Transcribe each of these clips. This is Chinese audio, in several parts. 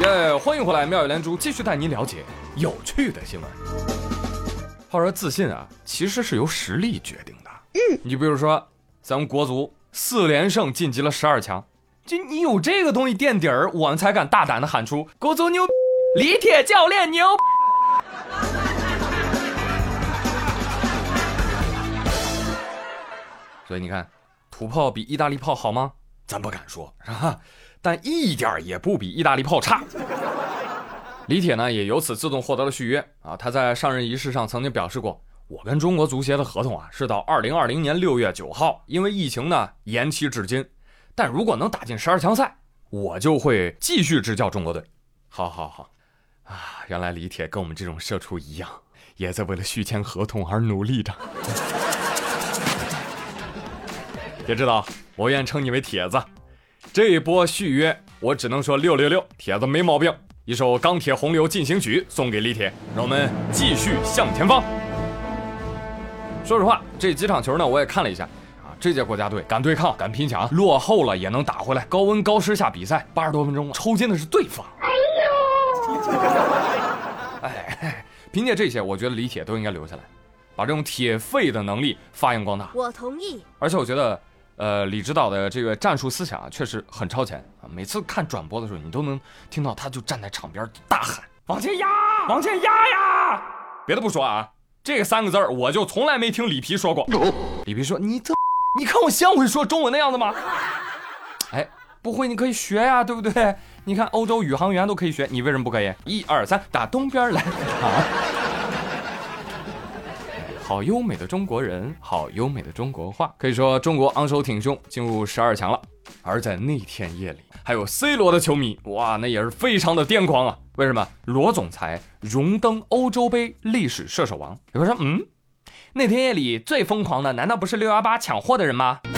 耶，欢迎回来，妙语连珠继续带您了解有趣的新闻。话说自信啊，其实是由实力决定的。嗯，你比如说，咱们国足四连胜晋级了十二强，就你有这个东西垫底儿，我们才敢大胆的喊出国足牛，李铁教练牛。所以你看，土炮比意大利炮好吗？咱不敢说，是吧？但一点也不比意大利炮差。李铁呢，也由此自动获得了续约啊。他在上任仪式上曾经表示过：“我跟中国足协的合同啊，是到二零二零年六月九号，因为疫情呢延期至今。但如果能打进十二强赛，我就会继续执教中国队。”好好好，啊，原来李铁跟我们这种社畜一样，也在为了续签合同而努力着。别知道，我愿称你为铁子。这一波续约，我只能说六六六，铁子没毛病。一首《钢铁洪流进行曲》送给李铁，让我们继续向前方。说实话，这几场球呢，我也看了一下啊。这届国家队敢对抗，敢拼抢，落后了也能打回来。高温高湿下比赛，八十多分钟，抽筋的是对方。哎呦！哎，凭借这些，我觉得李铁都应该留下来，把这种铁肺的能力发扬光大。我同意。而且我觉得。呃，李指导的这个战术思想啊，确实很超前啊！每次看转播的时候，你都能听到他就站在场边大喊：“往前压，往前压呀！”别的不说啊，这三个字儿我就从来没听里皮说过。里皮说：“你这，你看我像会说中文的样子吗？”哎，不会你可以学呀，对不对？你看欧洲宇航员都可以学，你为什么不可以？一二三，打东边来啊！好优美的中国人，好优美的中国话，可以说中国昂首挺胸进入十二强了。而在那天夜里，还有 C 罗的球迷，哇，那也是非常的癫狂啊！为什么？罗总裁荣登欧洲杯历史射手王。有人说，嗯，那天夜里最疯狂的，难道不是六幺八抢货的人吗？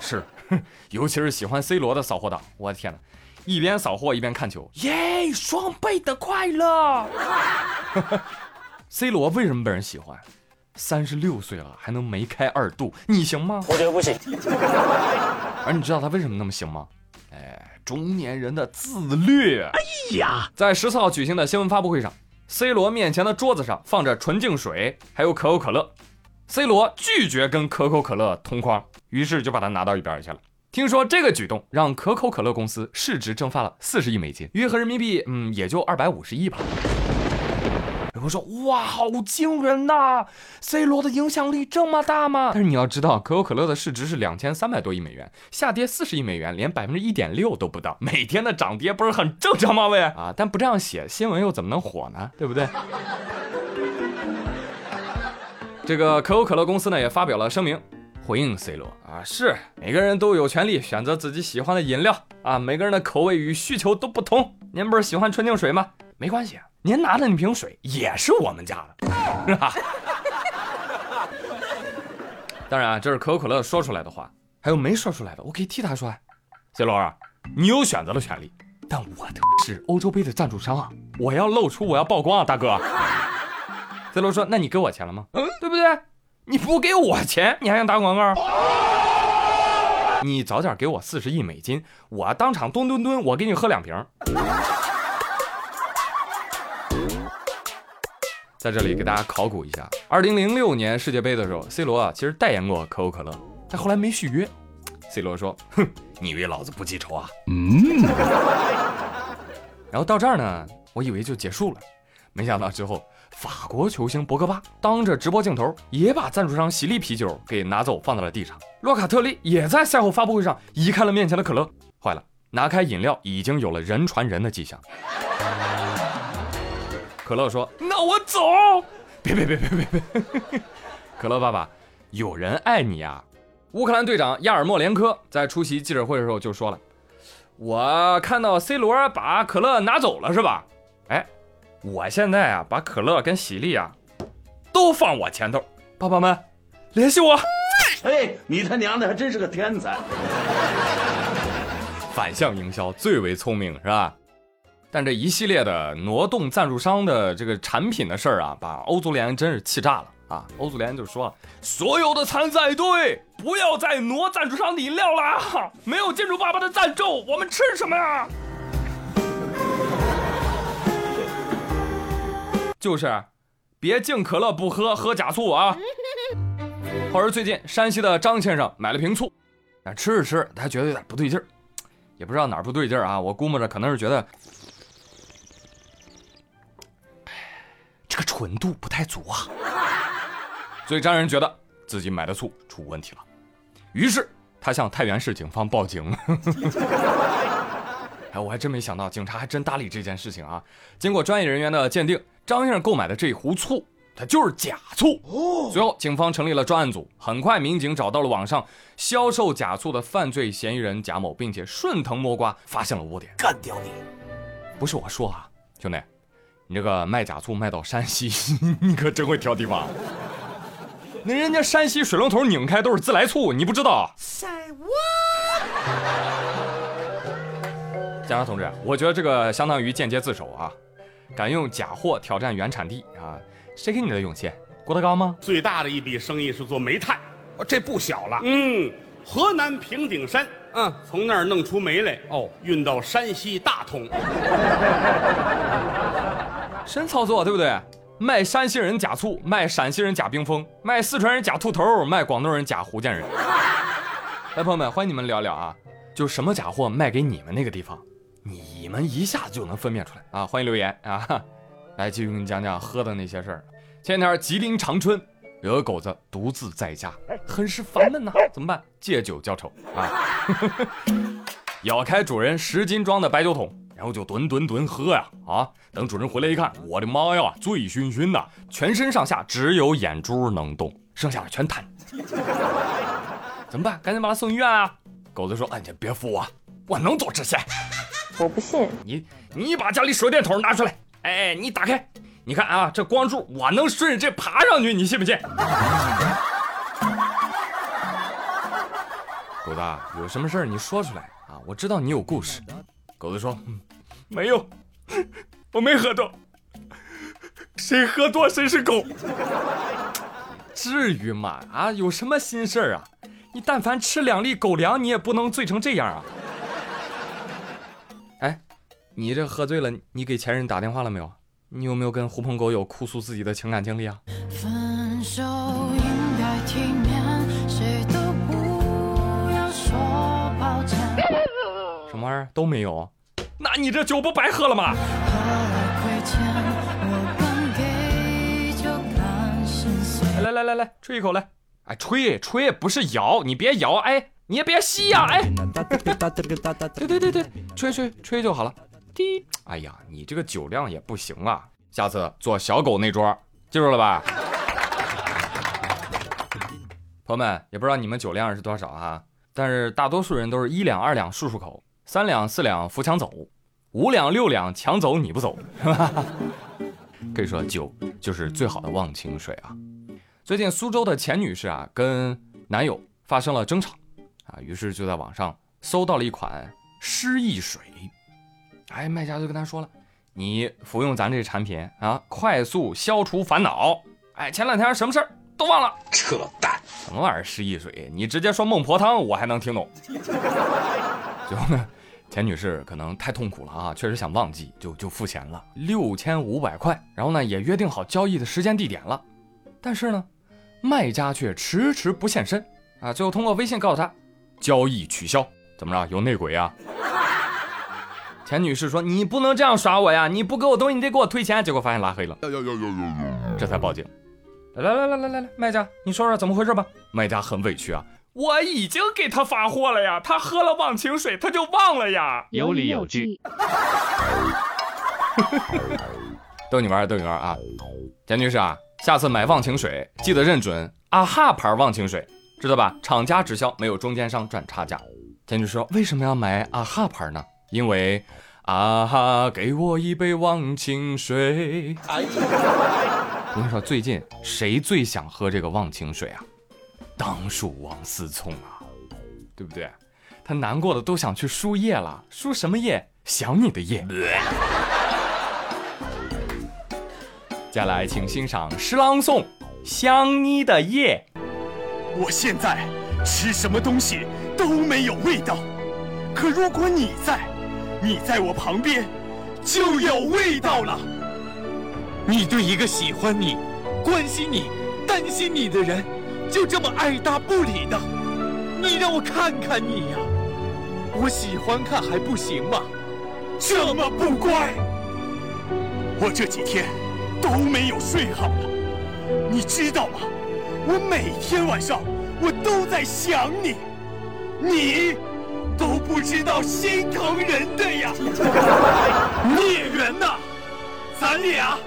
是，尤其是喜欢 C 罗的扫货党，我的天哪！一边扫货一边看球，耶！双倍的快乐。C 罗为什么被人喜欢？三十六岁了还能梅开二度，你行吗？我觉得不行。而你知道他为什么那么行吗？哎，中年人的自律。哎呀，在十四号举行的新闻发布会上，C 罗面前的桌子上放着纯净水，还有可口可乐。C 罗拒绝跟可口可乐同框，于是就把它拿到一边去了。听说这个举动让可口可乐公司市值蒸发了四十亿美金，约合人民币，嗯，也就二百五十亿吧。有人说，哇，好惊人呐！C 罗的影响力这么大吗？但是你要知道，可口可乐的市值是两千三百多亿美元，下跌四十亿美元，连百分之一点六都不到，每天的涨跌不是很正常吗？喂啊，但不这样写新闻又怎么能火呢？对不对？这个可口可乐公司呢也发表了声明。回应 C 罗啊，是每个人都有权利选择自己喜欢的饮料啊，每个人的口味与需求都不同。您不是喜欢纯净水吗？没关系，您拿的那瓶水也是我们家的，是吧？当然啊，这是可口可乐说出来的话，还有没说出来的，我可以替他说。C 罗啊，你有选择的权利，但我的是欧洲杯的赞助商啊，我要露出，我要曝光啊，大哥。C 罗说：“那你给我钱了吗？嗯，对不对？”你不给我钱，你还想打广告？你早点给我四十亿美金，我当场蹲蹲蹲，我给你喝两瓶。在这里给大家考古一下，二零零六年世界杯的时候，C 罗啊其实代言过可口可乐，但后来没续约。C 罗说：“哼，你以为老子不记仇啊？”嗯。然后到这儿呢，我以为就结束了，没想到之后。法国球星博格巴当着直播镜头也把赞助商喜力啤酒给拿走，放在了地上。洛卡特利也在赛后发布会上移开了面前的可乐，坏了，拿开饮料已经有了人传人的迹象。可乐说：“那我走。”别别别别别别！可乐爸爸，有人爱你啊！乌克兰队长亚尔莫连科在出席记者会的时候就说了：“我看到 C 罗把可乐拿走了，是吧？”哎。我现在啊，把可乐跟喜力啊，都放我前头，爸爸们联系我。哎，你他娘的还真是个天才！反向营销最为聪明，是吧？但这一系列的挪动赞助商的这个产品的事儿啊，把欧足联真是气炸了啊！欧足联就说了，所有的参赛队不要再挪赞助商的饮料了，没有金主爸爸的赞助，我们吃什么呀？就是，别敬可乐不喝，喝假醋啊。话说最近山西的张先生买了瓶醋，啊，吃着吃，他觉得有点不对劲儿，也不知道哪儿不对劲儿啊。我估摸着可能是觉得，这个纯度不太足啊。所以张人觉得自己买的醋出问题了。于是他向太原市警方报警。哎，我还真没想到，警察还真搭理这件事情啊！经过专业人员的鉴定，张先生购买的这壶醋，它就是假醋。随后，警方成立了专案组，很快民警找到了网上销售假醋的犯罪嫌疑人贾某，并且顺藤摸瓜发现了窝点，干掉你！不是我说啊，兄弟，你这个卖假醋卖到山西，你可真会挑地方。那人家山西水龙头拧开都是自来醋，你不知道？警察 同志，我觉得这个相当于间接自首啊！敢用假货挑战原产地啊？谁给你的勇气？郭德纲吗？最大的一笔生意是做煤炭，这不小了。嗯，河南平顶山，嗯，从那儿弄出煤来，哦，运到山西大同。神操作，对不对？卖山西人假醋，卖陕西人假冰峰，卖四川人假兔头，卖广东人假福建人。来，朋友们，欢迎你们聊聊啊！就什么假货卖给你们那个地方，你们一下子就能分辨出来啊！欢迎留言啊！来，继续给你讲讲喝的那些事儿。前天吉林长春有个狗子独自在家，很是烦闷呐，怎么办？借酒浇愁啊！咬开主人十斤装的白酒桶。然后就吨吨吨喝呀啊！等主人回来一看，我的妈呀，醉醺醺的，全身上下只有眼珠能动，剩下的全瘫。怎么办？赶紧把他送医院啊！狗子说：“哎，你别扶我，我能做这些。”我不信。你你把家里手电筒拿出来，哎，你打开，你看啊，这光柱我能顺着这爬上去，你信不信？狗子，有什么事儿你说出来啊！我知道你有故事。狗子说。没有，我没喝多。谁喝多谁是狗？至于吗？啊，有什么心事儿啊？你但凡吃两粒狗粮，你也不能醉成这样啊！哎，你这喝醉了，你给前任打电话了没有？你有没有跟狐朋狗友哭诉自己的情感经历啊？分手应该体面，谁都不要说抱歉。什么玩意儿都没有。那你这酒不白喝了吗？来来来来，吹一口来！哎，吹吹不是摇，你别摇，哎，你也别吸呀，哎！对对对对，吹吹吹就好了。哎呀，你这个酒量也不行啊！下次坐小狗那桌，记住了吧？朋友们，也不知道你们酒量是多少啊，但是大多数人都是一两二两漱漱口。三两四两扶墙走，五两六两抢走你不走，是吧？可以说酒就是最好的忘情水啊。最近苏州的钱女士啊，跟男友发生了争吵啊，于是就在网上搜到了一款失忆水。哎，卖家就跟他说了，你服用咱这产品啊，快速消除烦恼。哎，前两天什么事儿都忘了，扯淡，什么玩意儿失忆水？你直接说孟婆汤，我还能听懂。最后呢？钱女士可能太痛苦了啊，确实想忘记，就就付钱了六千五百块，然后呢也约定好交易的时间地点了，但是呢，卖家却迟迟不现身啊，最后通过微信告诉他交易取消，怎么着有内鬼啊？钱女士说你不能这样耍我呀，你不给我东西你得给我退钱，结果发现拉黑了，这才报警。来来来来来来来，卖家你说说怎么回事吧？卖家很委屈啊。我已经给他发货了呀，他喝了忘情水，他就忘了呀。有理有据。逗你玩逗你玩啊！钱女士啊，下次买忘情水记得认准啊哈牌忘情水，知道吧？厂家直销，没有中间商赚差价。钱女士说：“为什么要买啊哈牌呢？因为啊哈给我一杯忘情水。”哎呀，我跟你说，最近谁最想喝这个忘情水啊？当属王思聪啊，对不对？他难过的都想去输液了，输什么液？想你的液。接下来，请欣赏诗朗诵《想你的夜》。我现在吃什么东西都没有味道。可如果你在，你在我旁边，就有味道了。你对一个喜欢你、关心你、担心你的人，就这么爱答不理的，你让我看看你呀！我喜欢看还不行吗？这么不乖，我这几天都没有睡好了，你知道吗？我每天晚上我都在想你，你都不知道心疼人的呀！孽缘呐，咱俩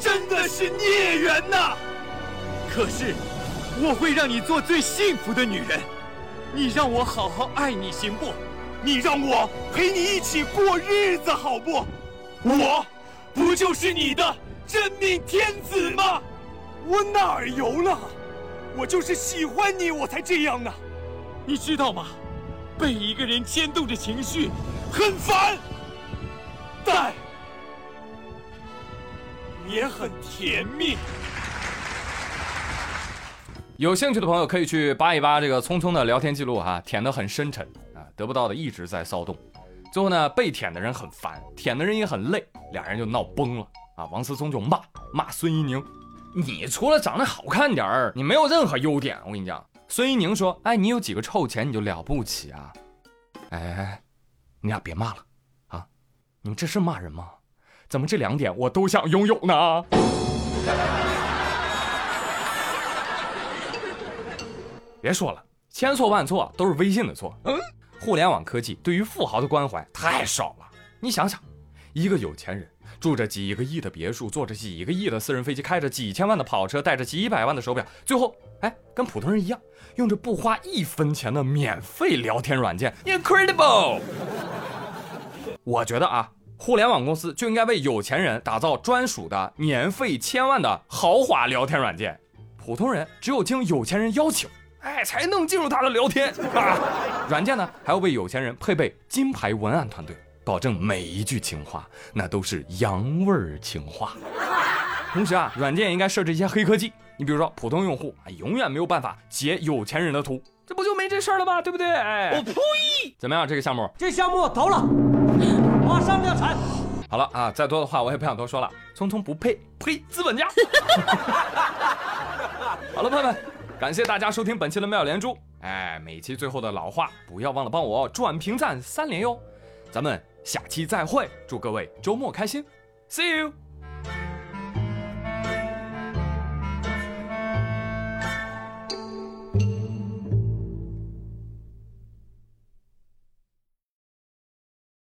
真的是孽缘呐！可是我会让你做最幸福的女人，你让我好好爱你行不？你让我陪你一起过日子好不？我不就是你的真命天子吗？我哪儿油了？我就是喜欢你，我才这样呢。你知道吗？被一个人牵动着情绪，很烦，但也很甜蜜。有兴趣的朋友可以去扒一扒这个聪聪的聊天记录哈，舔得很深沉啊。得不到的一直在骚动，最后呢，被舔的人很烦，舔的人也很累，俩人就闹崩了啊！王思聪就骂骂孙一宁：“你除了长得好看点儿，你没有任何优点。”我跟你讲，孙一宁说：“哎，你有几个臭钱你就了不起啊？哎，你俩别骂了啊！你们这是骂人吗？怎么这两点我都想拥有呢？”别说了，千错万错都是微信的错。嗯。互联网科技对于富豪的关怀太少了。你想想，一个有钱人住着几个亿的别墅，坐着几个亿的私人飞机，开着几千万的跑车，戴着几百万的手表，最后，哎，跟普通人一样，用着不花一分钱的免费聊天软件，incredible。我觉得啊，互联网公司就应该为有钱人打造专属的免费千万的豪华聊天软件，普通人只有经有钱人邀请。哎，才能进入他的聊天！软件呢，还要为有钱人配备金牌文案团队，保证每一句情话那都是洋味儿情话。同时啊，软件也应该设置一些黑科技，你比如说，普通用户啊，永远没有办法截有钱人的图，这不就没这事儿了吗？对不对？哎，我呸！怎么样，这个项目？这项目投了，马上量产。好了啊，再多的话我也不想多说了。聪聪不配，呸！资本家。好了，朋友们。感谢大家收听本期的妙连珠，哎，每期最后的老话，不要忘了帮我转评赞三连哟，咱们下期再会，祝各位周末开心，See you。